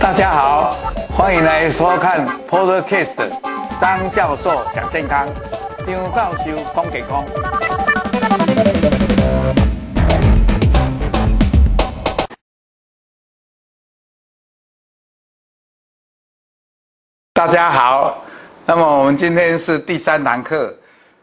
大家好，欢迎来收看 Podcast 张教授讲健康，张教授讲健康。大家好，那么我们今天是第三堂课，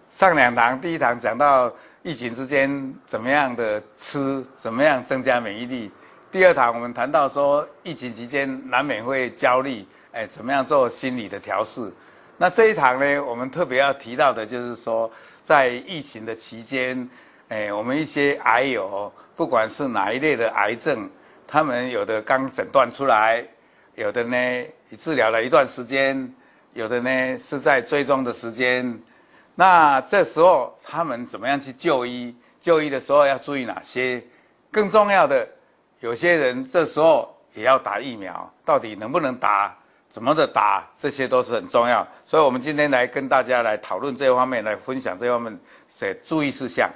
上两堂，第一堂讲到疫情之间怎么样的吃，怎么样增加免疫力。第二堂我们谈到说，疫情期间难免会焦虑，哎，怎么样做心理的调试？那这一堂呢，我们特别要提到的就是说，在疫情的期间，哎，我们一些癌友，不管是哪一类的癌症，他们有的刚诊断出来，有的呢治疗了一段时间，有的呢是在追踪的时间。那这时候他们怎么样去就医？就医的时候要注意哪些？更重要的。有些人这时候也要打疫苗，到底能不能打，怎么的打，这些都是很重要。所以，我们今天来跟大家来讨论这方面，来分享这方面的注意事项。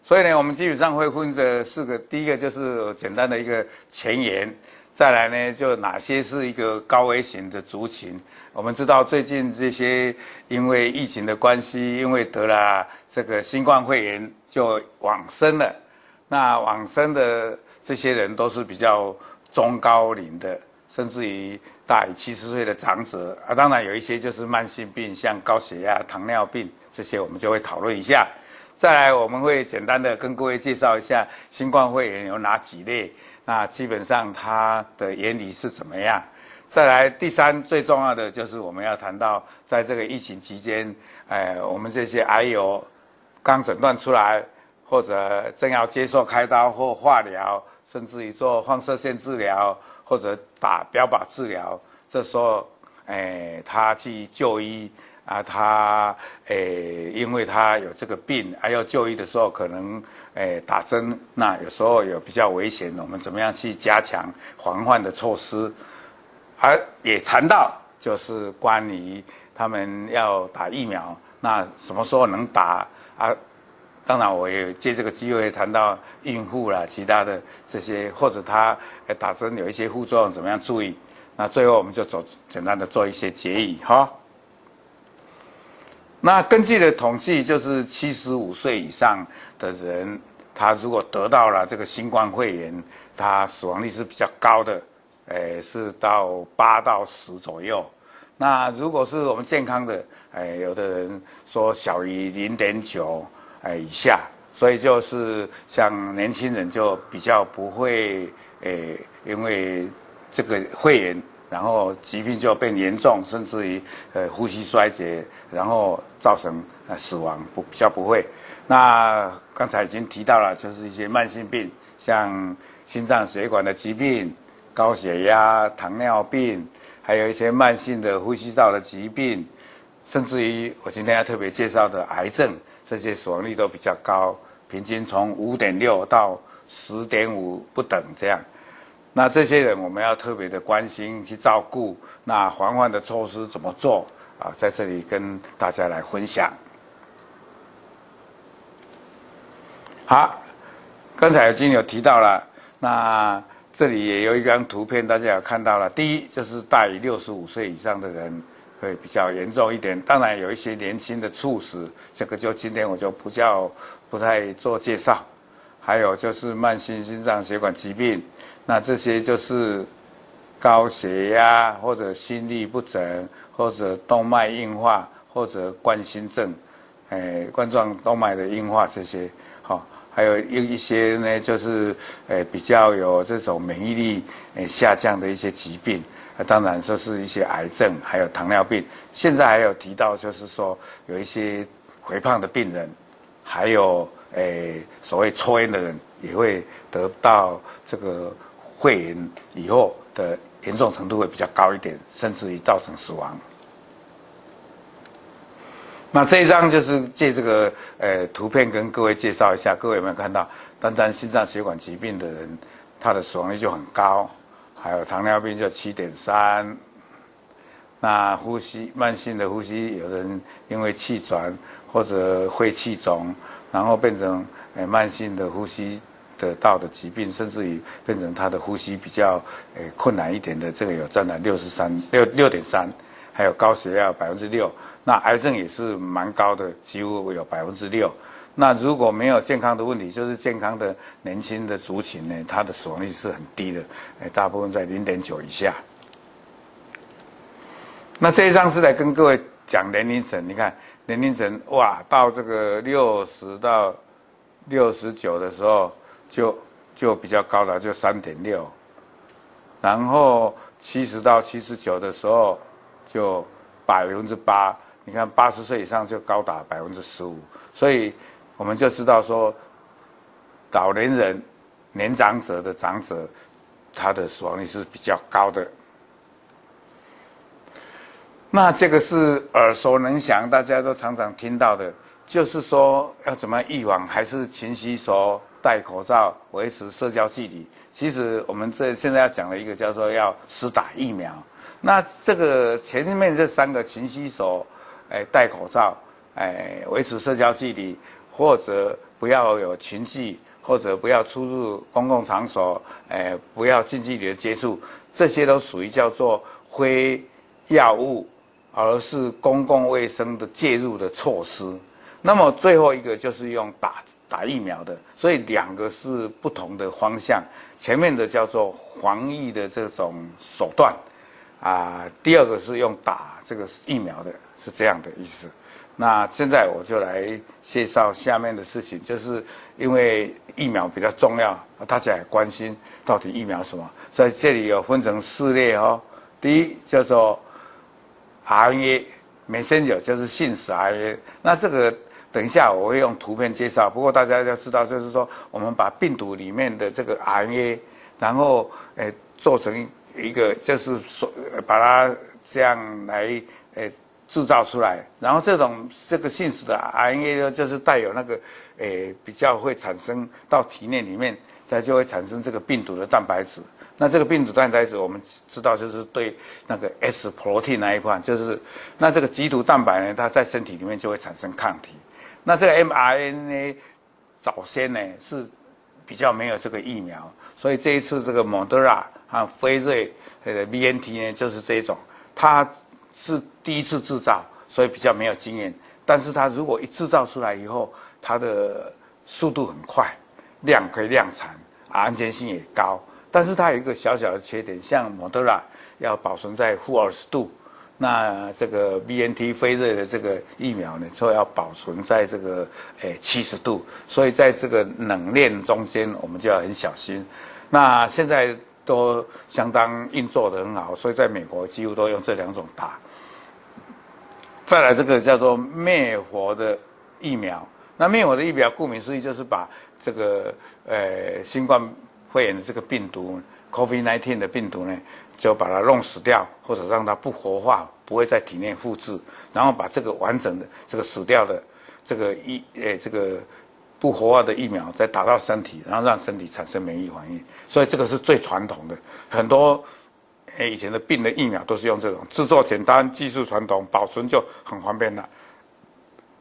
所以呢，我们基本上会分这四个：第一个就是简单的一个前言，再来呢，就哪些是一个高危险的族群。我们知道最近这些因为疫情的关系，因为得了这个新冠肺炎就往生了，那往生的。这些人都是比较中高龄的，甚至于大于七十岁的长者啊。当然有一些就是慢性病，像高血压、糖尿病这些，我们就会讨论一下。再来，我们会简单的跟各位介绍一下新冠肺炎有哪几类，那基本上它的原理是怎么样。再来，第三最重要的就是我们要谈到，在这个疫情期间，哎，我们这些癌友刚诊断出来，或者正要接受开刀或化疗。甚至于做放射线治疗或者打标靶治疗，这时候，诶，他去就医啊，他诶，因为他有这个病，还要就医的时候，可能诶打针，那有时候有比较危险，我们怎么样去加强防范的措施？而也谈到就是关于他们要打疫苗，那什么时候能打啊？当然，我也借这个机会谈到孕妇啦，其他的这些，或者他打针有一些副作用，怎么样注意？那最后我们就做简单的做一些结语哈。那根据的统计，就是七十五岁以上的人，他如果得到了这个新冠肺炎，他死亡率是比较高的，诶，是到八到十左右。那如果是我们健康的，诶，有的人说小于零点九。哎，以下，所以就是像年轻人就比较不会，诶，因为这个肺炎，然后疾病就变严重，甚至于呃呼吸衰竭，然后造成呃死亡，不比较不会。那刚才已经提到了，就是一些慢性病，像心脏血管的疾病、高血压、糖尿病，还有一些慢性的呼吸道的疾病，甚至于我今天要特别介绍的癌症。这些死亡率都比较高，平均从五点六到十点五不等这样。那这些人我们要特别的关心去照顾。那防范的措施怎么做啊？在这里跟大家来分享。好，刚才已经有提到了，那这里也有一张图片，大家有看到了。第一就是大于六十五岁以上的人。会比较严重一点，当然有一些年轻的猝死，这个就今天我就不叫不太做介绍。还有就是慢性心脏血管疾病，那这些就是高血压或者心律不整，或者动脉硬化，或者冠心症，诶，冠状动脉的硬化这些，好，还有一一些呢，就是诶比较有这种免疫力诶下降的一些疾病。啊当然说是一些癌症，还有糖尿病。现在还有提到，就是说有一些肥胖的病人，还有诶所谓抽烟的人，也会得到这个肺炎以后的严重程度会比较高一点，甚至于造成死亡。那这一张就是借这个呃图片跟各位介绍一下，各位有没有看到？单单心脏血管疾病的人，他的死亡率就很高。还有糖尿病就七点三，那呼吸慢性的呼吸，有人因为气喘或者肺气肿，然后变成诶慢性的呼吸得到的疾病，甚至于变成他的呼吸比较诶困难一点的，这个有占了六十三六六点三，还有高血压百分之六，那癌症也是蛮高的，几乎有百分之六。那如果没有健康的问题，就是健康的年轻的族群呢，它的死亡率是很低的，诶，大部分在零点九以下。那这一张是来跟各位讲年龄层，你看年龄层哇，到这个六十到六十九的时候就就比较高了，就三点六，然后七十到七十九的时候就百分之八，你看八十岁以上就高达百分之十五，所以。我们就知道说，老年人、年长者的长者，他的死亡率是比较高的。那这个是耳熟能详，大家都常常听到的，就是说要怎么预防，还是勤洗手、戴口罩、维持社交距离。其实我们这现在要讲的一个叫做要施打疫苗。那这个前面这三个勤洗手、哎戴口罩、哎维持社交距离。或者不要有群聚，或者不要出入公共场所，诶，不要近距离的接触，这些都属于叫做非药物，而是公共卫生的介入的措施。那么最后一个就是用打打疫苗的，所以两个是不同的方向。前面的叫做防疫的这种手段，啊，第二个是用打这个疫苗的，是这样的意思。那现在我就来介绍下面的事情，就是因为疫苗比较重要，大家也关心到底疫苗什么，所以这里有分成四类哦。第一叫做 RNA messenger，就是信使 RNA。那这个等一下我会用图片介绍，不过大家要知道，就是说我们把病毒里面的这个 RNA，然后诶做成一个，就是说把它这样来诶。制造出来，然后这种这个信使的 RNA 呢，就是带有那个，诶，比较会产生到体内里面，它就会产生这个病毒的蛋白质。那这个病毒蛋白质，我们知道就是对那个 S protein 那一块，就是那这个棘突蛋白呢，它在身体里面就会产生抗体。那这个 mRNA 早先呢是比较没有这个疫苗，所以这一次这个 Moderna 啊，飞瑞呃 BNT 呢就是这一种，它。是第一次制造，所以比较没有经验。但是它如果一制造出来以后，它的速度很快，量可以量产，安全性也高。但是它有一个小小的缺点，像莫德纳要保存在负二十度，那这个 BNT 飞瑞的这个疫苗呢，就要保存在这个诶七十度。所以在这个冷链中间，我们就要很小心。那现在都相当运作得很好，所以在美国几乎都用这两种打。再来这个叫做灭活的疫苗，那灭活的疫苗顾名思义就是把这个呃新冠肺炎的这个病毒 COVID-19 的病毒呢，就把它弄死掉，或者让它不活化，不会在体内复制，然后把这个完整的这个死掉的这个一呃这个不活化的疫苗再打到身体，然后让身体产生免疫反应，所以这个是最传统的，很多。哎，以前的病的疫苗都是用这种制作简单、技术传统、保存就很方便了，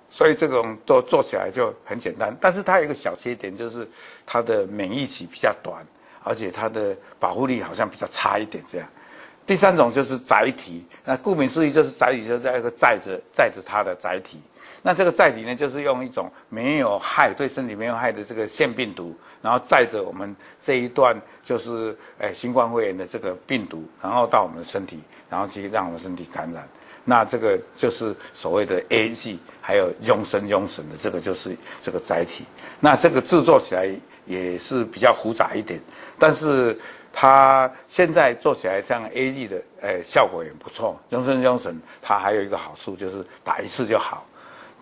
所以这种都做起来就很简单。但是它有一个小缺点，就是它的免疫期比较短，而且它的保护力好像比较差一点。这样，第三种就是载体，那顾名思义就是载体，就是在一个载着载着它的载体。那这个载体呢，就是用一种没有害、对身体没有害的这个腺病毒，然后载着我们这一段就是诶新冠肺炎的这个病毒，然后到我们的身体，然后去让我们身体感染。那这个就是所谓的 A G，还有永生永生的这个就是这个载体。那这个制作起来也是比较复杂一点，但是它现在做起来像 A G 的诶效果也不错。永生永生它还有一个好处就是打一次就好。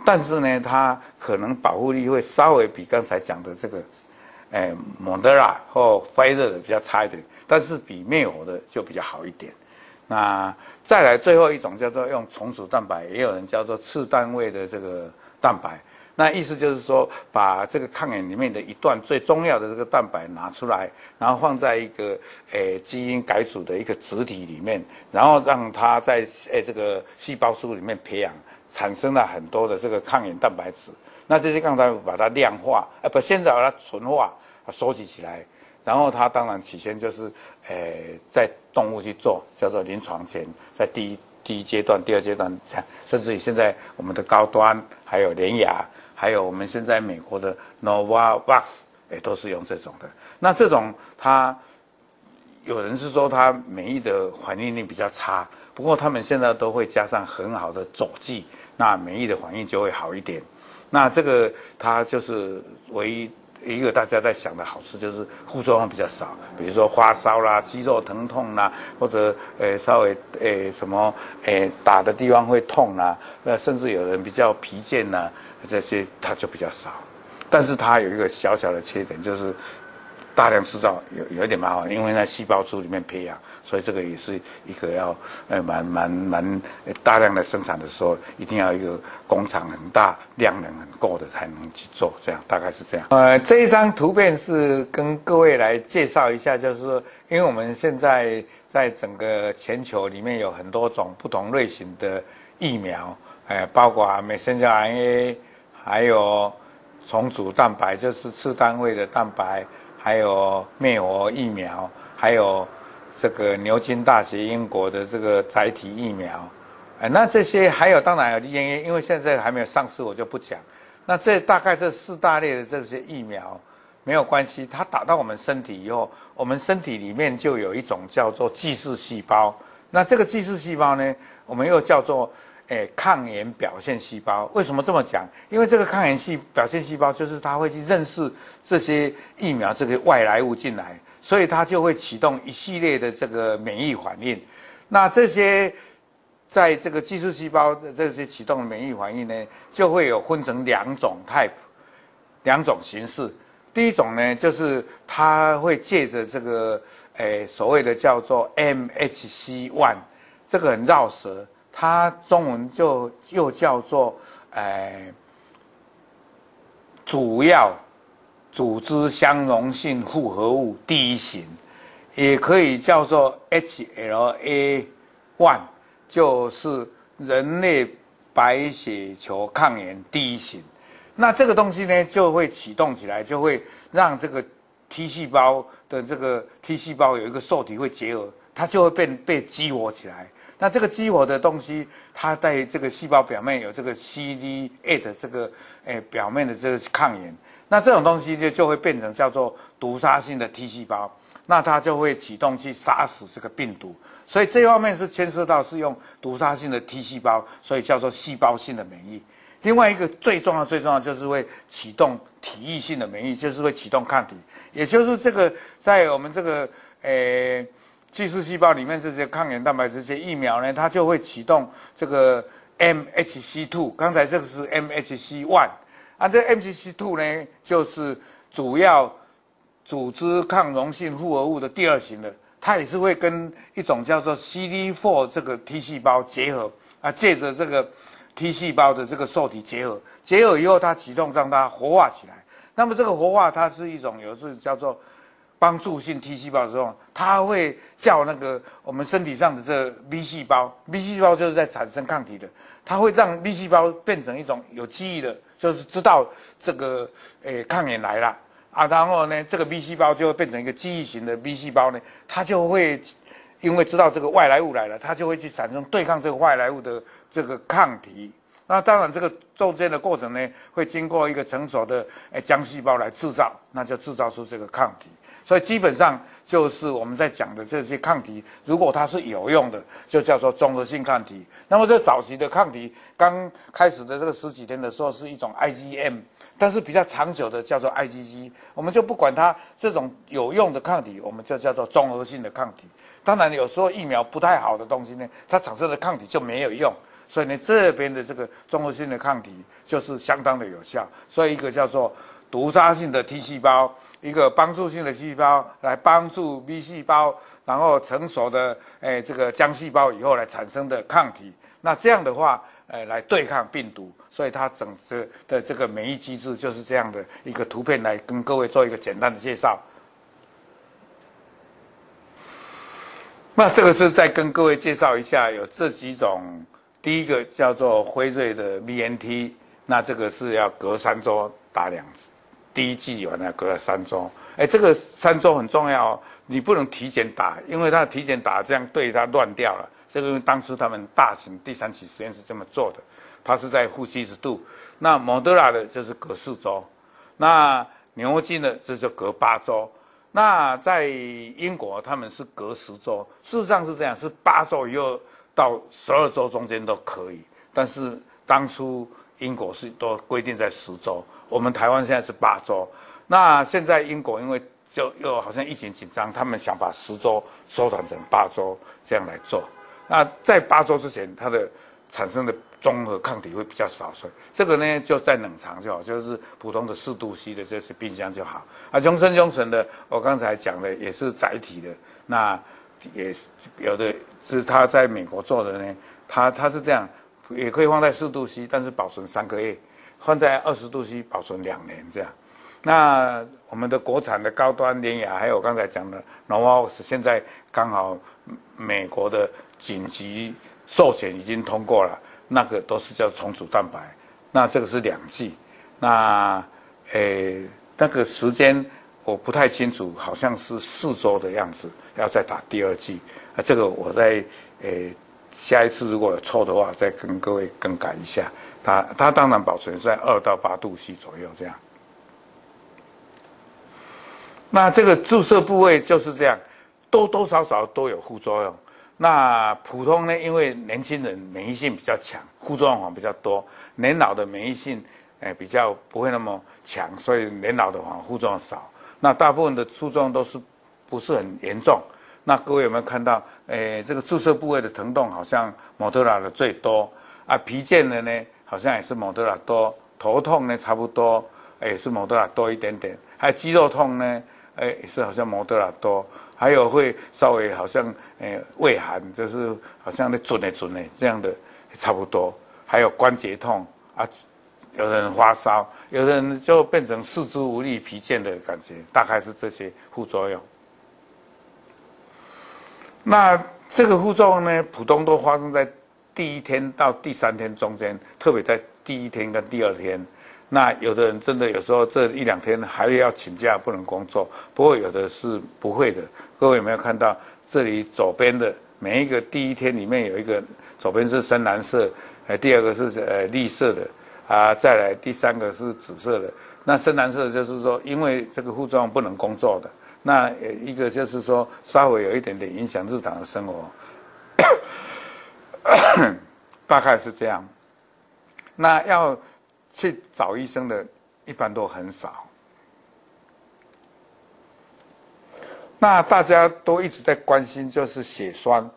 但是呢，它可能保护力会稍微比刚才讲的这个，诶，莫德拉或辉瑞的比较差一点，但是比灭活的就比较好一点。那再来最后一种叫做用重组蛋白，也有人叫做次单位的这个蛋白。那意思就是说，把这个抗原里面的一段最重要的这个蛋白拿出来，然后放在一个诶基因改组的一个质体里面，然后让它在诶这个细胞株里面培养。产生了很多的这个抗原蛋白质，那这些抗原蛋把它量化，呃不，现在把它纯化，收集起来，然后它当然起先就是，呃，在动物去做，叫做临床前，在第一第一阶段、第二阶段这样，甚至于现在我们的高端还有联亚，还有我们现在美国的 Novavax 也都是用这种的。那这种它有人是说它免疫的反应力比较差，不过他们现在都会加上很好的佐剂，那免疫的反应就会好一点。那这个它就是唯一一个大家在想的好处，就是副作用比较少，比如说发烧啦、肌肉疼痛啦，或者呃稍微呃什么呃打的地方会痛啦，呃甚至有人比较疲倦呐，这些它就比较少。但是它有一个小小的缺点，就是。大量制造有有点麻烦，因为在细胞株里面培养，所以这个也是一个要呃蛮蛮蛮大量的生产的时候，一定要一个工厂很大，量能很够的才能去做，这样大概是这样。呃，这一张图片是跟各位来介绍一下，就是说因为我们现在在整个全球里面有很多种不同类型的疫苗，呃，包括美生效 RNA，还有重组蛋白，就是次单位的蛋白。还有灭活疫苗，还有这个牛津大学英国的这个载体疫苗，哎，那这些还有当然有 DNA，因为现在还没有上市，我就不讲。那这大概这四大类的这些疫苗没有关系，它打到我们身体以后，我们身体里面就有一种叫做巨噬细胞。那这个巨噬细胞呢，我们又叫做。诶，抗原表现细胞为什么这么讲？因为这个抗原细表现细胞就是它会去认识这些疫苗这个外来物进来，所以它就会启动一系列的这个免疫反应。那这些在这个巨噬细胞的这些启动的免疫反应呢，就会有分成两种 type，两种形式。第一种呢，就是它会借着这个诶所谓的叫做 MHC one，这个很绕舌。它中文就又叫做，呃，主要组织相容性复合物第一型，也可以叫做 HLA one，就是人类白血球抗原第一型。那这个东西呢，就会启动起来，就会让这个 T 细胞的这个 T 细胞有一个受体会结合，它就会被被激活起来。那这个激活的东西，它在这个细胞表面有这个 CD8 这个诶表面的这个抗原，那这种东西就就会变成叫做毒杀性的 T 细胞，那它就会启动去杀死这个病毒，所以这方面是牵涉到是用毒杀性的 T 细胞，所以叫做细胞性的免疫。另外一个最重要最重要就是会启动体液性的免疫，就是会启动抗体，也就是这个在我们这个诶。巨噬细胞里面这些抗原蛋白这些疫苗呢，它就会启动这个 MHC two。刚才这个是 MHC one，啊，这 MHC two 呢就是主要组织抗溶性复合物的第二型的，它也是会跟一种叫做 CD four 这个 T 细胞结合，啊，借着这个 T 细胞的这个受体结合，结合以后它启动让它活化起来。那么这个活化它是一种有是叫做。帮助性 T 细胞的时候，它会叫那个我们身体上的这个 B 细胞，B 细胞就是在产生抗体的，它会让 B 细胞变成一种有记忆的，就是知道这个诶抗原来了啊，然后呢，这个 B 细胞就会变成一个记忆型的 B 细胞呢，它就会因为知道这个外来物来了，它就会去产生对抗这个外来物的这个抗体。那当然，这个中间的过程呢，会经过一个成熟的诶浆细胞来制造，那就制造出这个抗体。所以基本上就是我们在讲的这些抗体，如果它是有用的，就叫做综合性抗体。那么这早期的抗体刚开始的这个十几天的时候是一种 IgM，但是比较长久的叫做 IgG。我们就不管它这种有用的抗体，我们就叫做综合性的抗体。当然有时候疫苗不太好的东西呢，它产生的抗体就没有用，所以呢这边的这个综合性的抗体就是相当的有效。所以一个叫做。毒杀性的 T 细胞，一个帮助性的细胞来帮助 B 细胞，然后成熟的诶这个浆细胞以后来产生的抗体，那这样的话，诶来对抗病毒，所以它整个的这个免疫机制就是这样的一个图片来跟各位做一个简单的介绍。那这个是再跟各位介绍一下，有这几种，第一个叫做辉瑞的 BNT，那这个是要隔三周打两次。第一剂完了隔了三周，哎，这个三周很重要哦，你不能提前打，因为他提前打这样对他乱掉了。这个当初他们大型第三期实验是这么做的，它是在负七十度。那莫德纳的就是隔四周，那牛津的这就隔八周。那在英国他们是隔十周，事实上是这样，是八周以后到十二周中间都可以。但是当初英国是都规定在十周，我们台湾现在是八周。那现在英国因为就又好像疫情紧张，他们想把十周缩短成八周这样来做。那在八周之前，它的产生的综合抗体会比较少，所以这个呢就在冷藏就好，就是普通的四度 C 的这些冰箱就好。啊，中生中成的，我刚才讲的也是载体的，那也有的是他在美国做的呢，他他是这样，也可以放在四度 C，但是保存三个月，放在二十度 C 保存两年这样。那我们的国产的高端联雅，还有刚才讲的 Novavax，现在刚好美国的紧急授权已经通过了，那个都是叫重组蛋白，那这个是两剂，那诶那个时间我不太清楚，好像是四周的样子，要再打第二剂，啊这个我在诶下一次如果有错的话，再跟各位更改一下，它它当然保存在二到八度 C 左右这样。那这个注射部位就是这样，多多少少都有副作用。那普通呢，因为年轻人免疫性比较强，副作用比较多；年老的免疫性诶比较不会那么强，所以年老的话副作用少。那大部分的副作用都是不是很严重。那各位有没有看到？诶，这个注射部位的疼痛好像莫德纳的最多啊，皮腱的呢好像也是莫德纳多，头痛呢差不多也是莫德纳多一点点，还有肌肉痛呢。哎，也是好像莫德纳多，还有会稍微好像诶胃寒，就是好像那准的准的这样的差不多。还有关节痛啊，有人发烧，有的人就变成四肢无力、疲倦的感觉，大概是这些副作用。那这个副作用呢，普通都发生在第一天到第三天中间，特别在第一天跟第二天。那有的人真的有时候这一两天还要请假不能工作，不过有的是不会的。各位有没有看到这里左边的每一个第一天里面有一个左边是深蓝色，呃，第二个是呃绿色的啊，再来第三个是紫色的。那深蓝色就是说因为这个副作用不能工作的，那一个就是说稍微有一点点影响日常的生活，大概是这样。那要。去找医生的，一般都很少。那大家都一直在关心，就是血栓，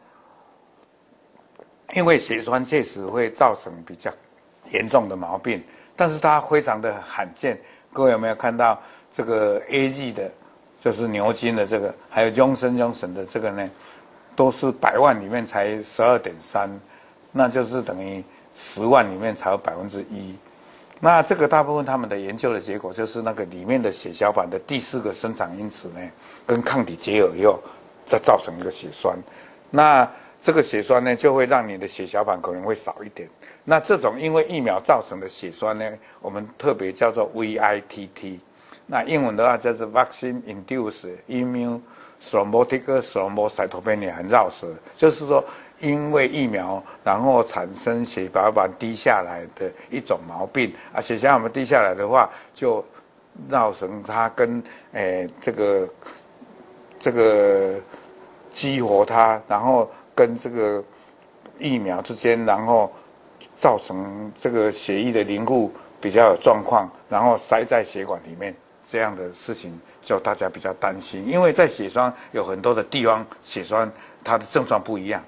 因为血栓确实会造成比较严重的毛病，但是它非常的罕见。各位有没有看到这个 A G 的，就是牛津的这个，还有 Johnson Johnson 的这个呢，都是百万里面才十二点三，那就是等于十万里面才有百分之一。那这个大部分他们的研究的结果就是那个里面的血小板的第四个生长因子呢，跟抗体结合以后，再造成一个血栓。那这个血栓呢，就会让你的血小板可能会少一点。那这种因为疫苗造成的血栓呢，我们特别叫做 VITT。那英文的话叫做 Vaccine Induced Immune Thrombotic Thrombocytopenia，很绕舌，就是说。因为疫苗，然后产生血小板低下来的一种毛病啊，血小板低下来的话，就造成它跟诶这个这个激活它，然后跟这个疫苗之间，然后造成这个血液的凝固比较有状况，然后塞在血管里面，这样的事情就大家比较担心，因为在血栓有很多的地方，血栓它的症状不一样。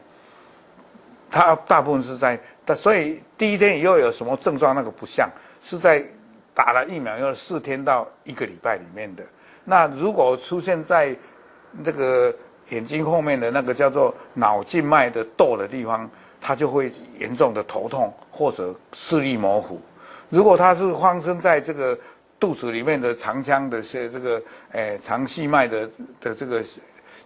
它大部分是在，所以第一天以后有什么症状，那个不像是在打了疫苗以后四天到一个礼拜里面的。那如果出现在那个眼睛后面的那个叫做脑静脉的窦的地方，它就会严重的头痛或者视力模糊。如果它是发生在这个肚子里面的长腔的些这个诶长细脉的的这个。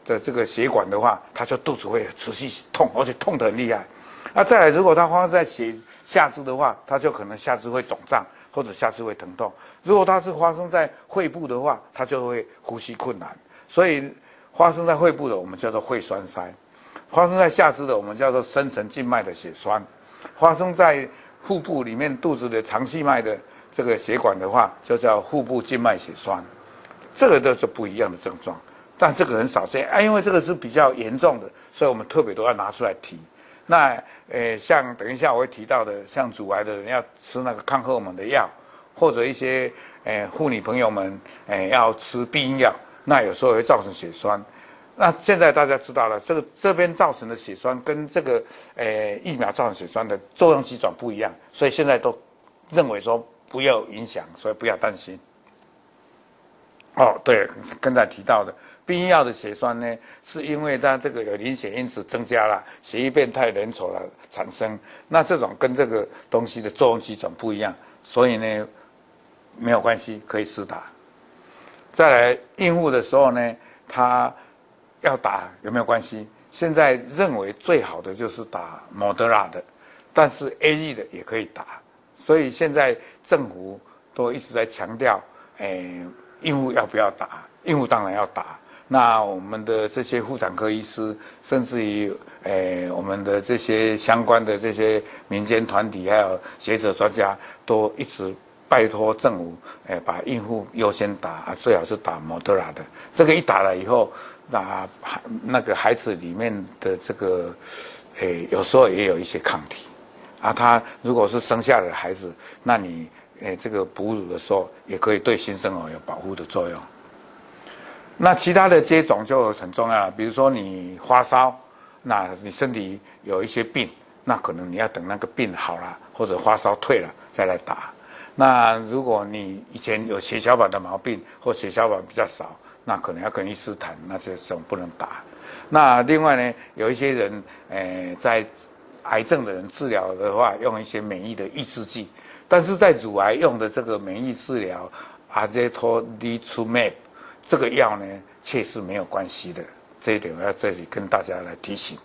的这个血管的话，它就肚子会持续痛，而且痛得很厉害。那再来，如果它发生在血下肢的话，它就可能下肢会肿胀，或者下肢会疼痛。如果它是发生在肺部的话，它就会呼吸困难。所以发生在肺部的，我们叫做肺栓塞；发生在下肢的，我们叫做深层静脉的血栓；发生在腹部里面肚子的肠系脉的这个血管的话，就叫腹部静脉血栓。这个都是不一样的症状，但这个很少见啊，因为这个是比较严重的，所以我们特别都要拿出来提。那呃，像等一下我会提到的，像阻癌的人要吃那个抗荷尔蒙的药，或者一些呃妇女朋友们呃要吃避孕药，那有时候会造成血栓。那现在大家知道了，这个这边造成的血栓跟这个呃疫苗造成血栓的作用机转不一样，所以现在都认为说不要影响，所以不要担心。哦，对，刚才提到的避孕药的血栓呢，是因为它这个有凝血因子增加了，血液变态粘稠了产生。那这种跟这个东西的作用机转不一样，所以呢没有关系，可以施打。再来孕妇的时候呢，她要打有没有关系？现在认为最好的就是打莫德纳的，但是 A E 的也可以打。所以现在政府都一直在强调，诶。孕妇要不要打？孕妇当然要打。那我们的这些妇产科医师，甚至于诶、我们的这些相关的这些民间团体，还有学者专家，都一直拜托政府，诶、把孕妇优先打，最好是打莫德纳的。这个一打了以后，那那个孩子里面的这个，诶、有时候也有一些抗体。啊，他如果是生下的孩子，那你。诶，这个哺乳的时候也可以对新生儿有保护的作用。那其他的接种就很重要了，比如说你发烧，那你身体有一些病，那可能你要等那个病好了或者发烧退了再来打。那如果你以前有血小板的毛病或血小板比较少，那可能要跟医师谈，那些这种不能打。那另外呢，有一些人诶，在癌症的人治疗的话，用一些免疫的抑制剂。但是在乳癌用的这个免疫治疗阿兹托利楚麦这个药呢，却是没有关系的。这一点我要这里跟大家来提醒。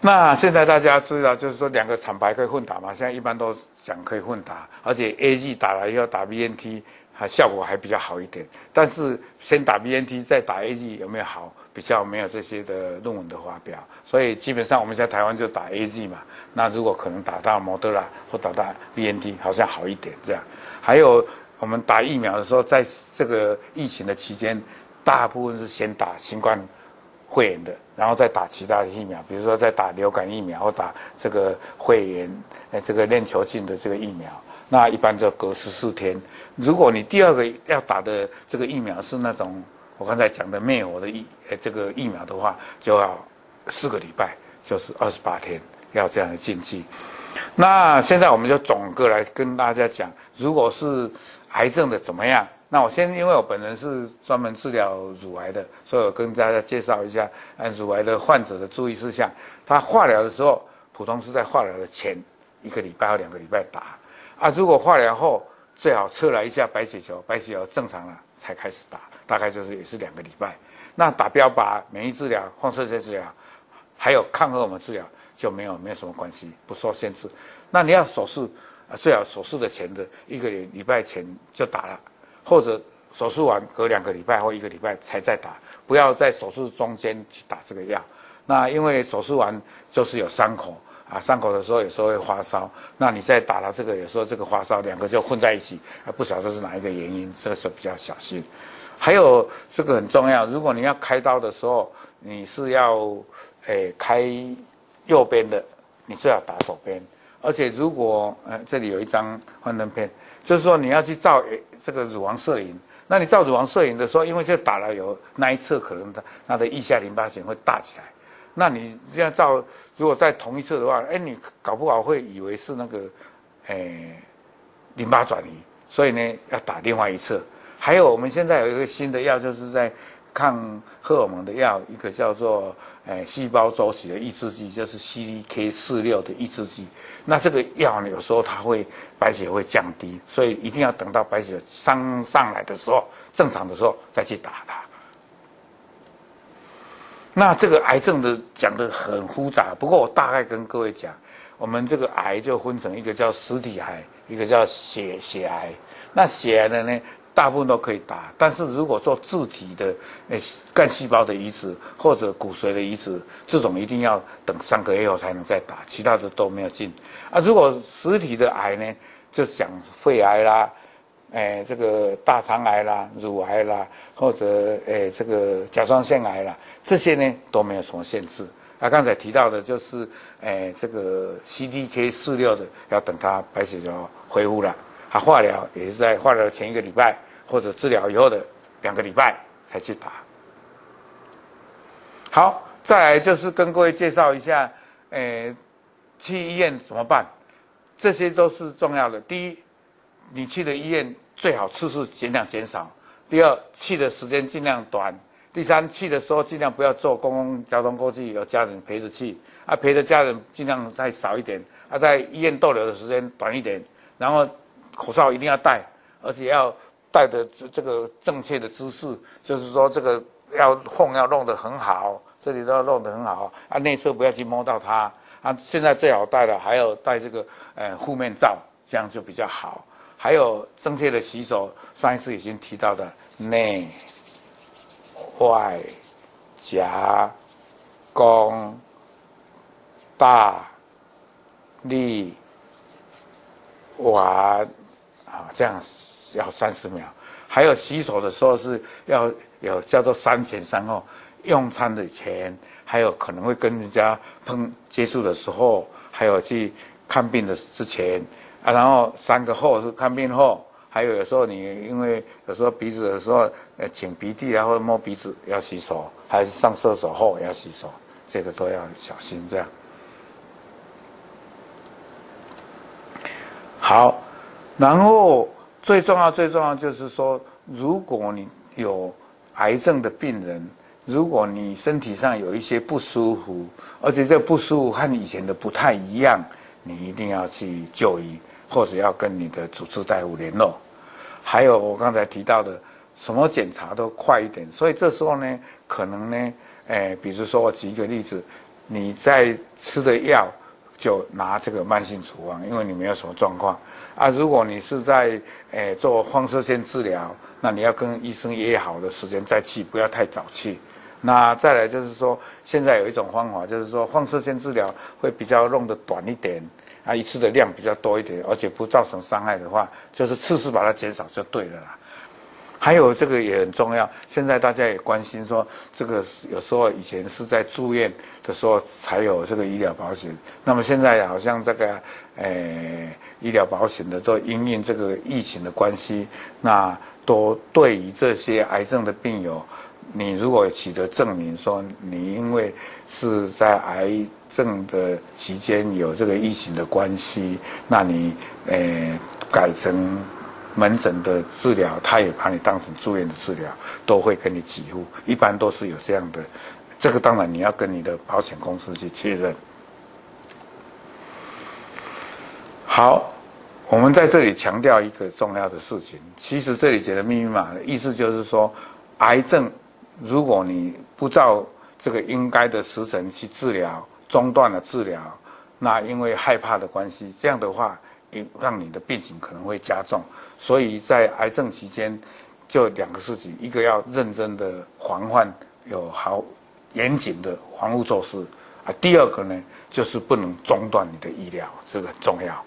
那现在大家知道，就是说两个厂牌可以混打嘛？现在一般都讲可以混打，而且 A G 打了以后打 BNT，还效果还比较好一点。但是先打 BNT 再打 A G 有没有好？比较没有这些的论文的发表，所以基本上我们在台湾就打 AZ 嘛。那如果可能打到莫德纳或打到 BNT，好像好一点这样。还有我们打疫苗的时候，在这个疫情的期间，大部分是先打新冠肺炎的，然后再打其他的疫苗，比如说再打流感疫苗或打这个肺炎，呃，这个链球菌的这个疫苗。那一般就隔十四天。如果你第二个要打的这个疫苗是那种。我刚才讲的灭活的疫，呃，这个疫苗的话，就要四个礼拜，就是二十八天，要这样的禁忌。那现在我们就总个来跟大家讲，如果是癌症的怎么样？那我先，因为我本人是专门治疗乳癌的，所以我跟大家介绍一下，嗯，乳癌的患者的注意事项。他化疗的时候，普通是在化疗的前一个礼拜或两个礼拜打啊。如果化疗后，最好测了一下白血球，白血球正常了才开始打。大概就是也是两个礼拜，那打标靶、免疫治疗、放射线治疗，还有抗荷尔蒙治疗就没有没有什么关系，不受限制。那你要手术啊，最好手术的前的一个礼拜前就打了，或者手术完隔两个礼拜或一个礼拜才再打，不要在手术中间去打这个药。那因为手术完就是有伤口啊，伤口的时候有时候会发烧，那你再打了这个，有时候这个发烧两个就混在一起，啊，不晓得是哪一个原因，这个时候比较小心。还有这个很重要，如果你要开刀的时候，你是要诶、开右边的，你最好打左边。而且如果呃这里有一张幻灯片，就是说你要去照诶这个乳房摄影，那你照乳房摄影的时候，因为这打了有那一侧可能它它的腋下淋巴腺会大起来，那你这样照，如果在同一侧的话，哎，你搞不好会以为是那个诶、淋巴转移，所以呢要打另外一侧。还有，我们现在有一个新的药，就是在抗荷尔蒙的药，一个叫做诶细胞周期的抑制剂，就是 CDK 四六的抑制剂。那这个药呢，有时候它会白血会降低，所以一定要等到白血上上来的时候，正常的时候再去打它。那这个癌症的讲得很复杂，不过我大概跟各位讲，我们这个癌就分成一个叫实体癌，一个叫血血癌。那血癌的呢，大部分都可以打，但是如果做自体的诶干细胞的移植或者骨髓的移植，这种一定要等三个月后才能再打，其他的都没有进。啊，如果实体的癌呢，就像肺癌啦，诶这个大肠癌啦、乳癌啦，或者诶这个甲状腺癌啦，这些呢都没有什么限制。他、刚才提到的就是，哎，这个 CDK 四六的，要等他白血球恢复了，他、化疗也是在化疗前一个礼拜或者治疗以后的两个礼拜才去打。好，再来就是跟各位介绍一下，哎，去医院怎么办？这些都是重要的。第一，你去的医院最好次数尽量减少；第二，去的时间尽量短。第三，去的时候尽量不要坐公共交通工具，有家人陪着去啊，陪着家人尽量再少一点啊，在医院逗留的时间短一点，然后口罩一定要戴，而且要戴的这这个正确的姿势，就是说这个要缝要弄得很好，这里都要弄得很好啊，内侧不要去摸到它啊。现在最好戴的还有戴这个呃护面罩，这样就比较好。还有正确的洗手，上一次已经提到的内。外、夹、弓、大、力、丸，啊，这样要三十秒。还有洗手的时候是要有叫做三前三后，用餐的前，还有可能会跟人家碰接触的时候，还有去看病的之前，啊，然后三个后是看病后。还有有时候你因为有时候鼻子的时候，呃，擤鼻涕啊或者摸鼻子要洗手，还是上厕所后要洗手，这个都要小心这样。好，然后最重要最重要就是说，如果你有癌症的病人，如果你身体上有一些不舒服，而且这不舒服和以前的不太一样，你一定要去就医。或者要跟你的主治大夫联络，还有我刚才提到的，什么检查都快一点。所以这时候呢，可能呢，诶，比如说我举一个例子，你在吃的药就拿这个慢性处方，因为你没有什么状况啊。如果你是在诶做放射线治疗，那你要跟医生约好的时间再去，不要太早去。那再来就是说，现在有一种方法，就是说放射线治疗会比较弄得短一点。啊，一次的量比较多一点，而且不造成伤害的话，就是次数把它减少就对了啦。还有这个也很重要，现在大家也关心说，这个有时候以前是在住院的时候才有这个医疗保险，那么现在好像这个诶、医疗保险的都因应这个疫情的关系，那都对于这些癌症的病友。你如果取得证明说你因为是在癌症的期间有这个疫情的关系，那你呃改成门诊的治疗，他也把你当成住院的治疗，都会给你给付，一般都是有这样的。这个当然你要跟你的保险公司去确认。好，我们在这里强调一个重要的事情，其实这里写的密密麻麻的意思就是说，癌症。如果你不照这个应该的时辰去治疗，中断了治疗，那因为害怕的关系，这样的话，让你的病情可能会加重。所以在癌症期间，就两个事情：一个要认真的防范，有好严谨的防护措施啊；第二个呢，就是不能中断你的医疗，这个很重要。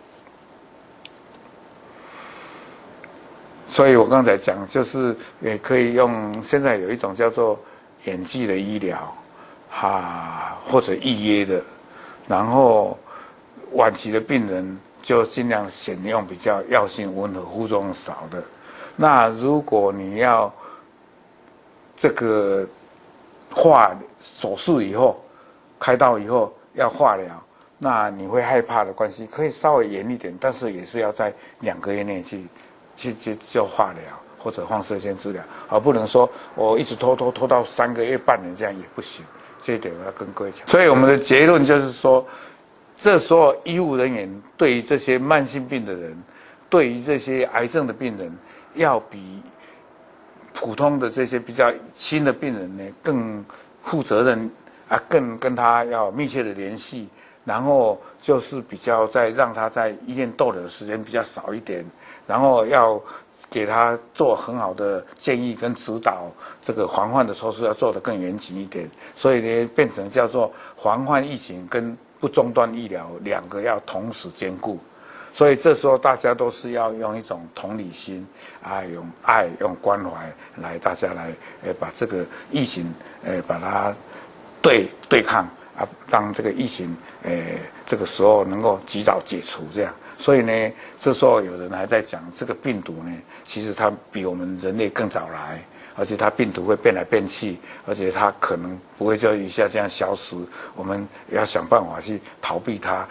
所以我刚才讲，就是也可以用现在有一种叫做远距的医疗，哈，或者预约的，然后晚期的病人就尽量选用比较药性温和、副作用少的。那如果你要这个化手术以后，开刀以后要化疗，那你会害怕的关系，可以稍微严一点，但是也是要在两个月内去。去去做化疗或者放射线治疗，而不能说我一直拖拖拖到三个月、半年，这样也不行。这一点我要跟各位讲。所以我们的结论就是说，这时候医务人员对于这些慢性病的人，对于这些癌症的病人，要比普通的这些比较轻的病人呢更负责任啊，更跟他要密切的联系，然后就是比较在让他在医院逗留的时间比较少一点，然后要给他做很好的建议跟指导，这个防范的措施要做得更严谨一点，所以呢，变成叫做防范疫情跟不中断医疗两个要同时兼顾，所以这时候大家都是要用一种同理心啊，用爱、用关怀来大家来诶把这个疫情诶把它对对抗。啊，当这个疫情，诶，这个时候能够及早解除，这样，所以呢，这时候有人还在讲，这个病毒呢，其实它比我们人类更早来，而且它病毒会变来变去，而且它可能不会就一下这样消失，我们要想办法去逃避它，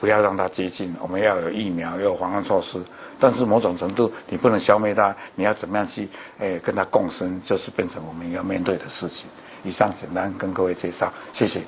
不要让它接近，我们要有疫苗，要有防范措施，但是某种程度你不能消灭它，你要怎么样去，诶，跟它共生，就是变成我们要面对的事情。以上简单跟各位介绍，谢谢。